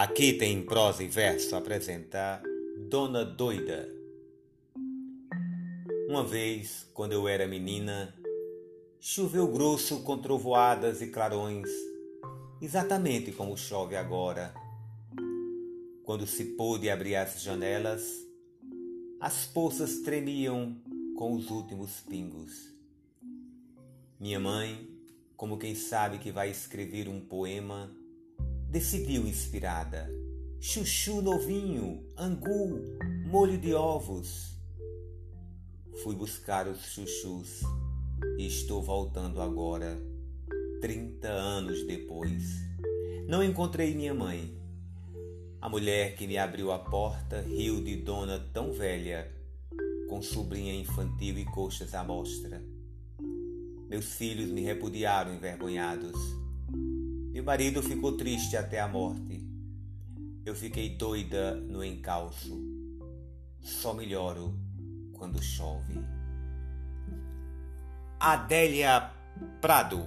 Aqui tem prosa e verso apresenta Dona Doida. Uma vez, quando eu era menina, choveu grosso com trovoadas e clarões, exatamente como chove agora. Quando se pôde abrir as janelas, as poças tremiam com os últimos pingos. Minha mãe, como quem sabe que vai escrever um poema, decidiu inspirada. Chuchu novinho, angu, molho de ovos. Fui buscar os chuchus e estou voltando agora, trinta anos depois. Não encontrei minha mãe. A mulher que me abriu a porta riu de dona tão velha, com sobrinha infantil e coxas à mostra. Meus filhos me repudiaram envergonhados. Meu marido ficou triste até a morte. Eu fiquei doida no encalço. Só melhoro quando chove. Adélia Prado.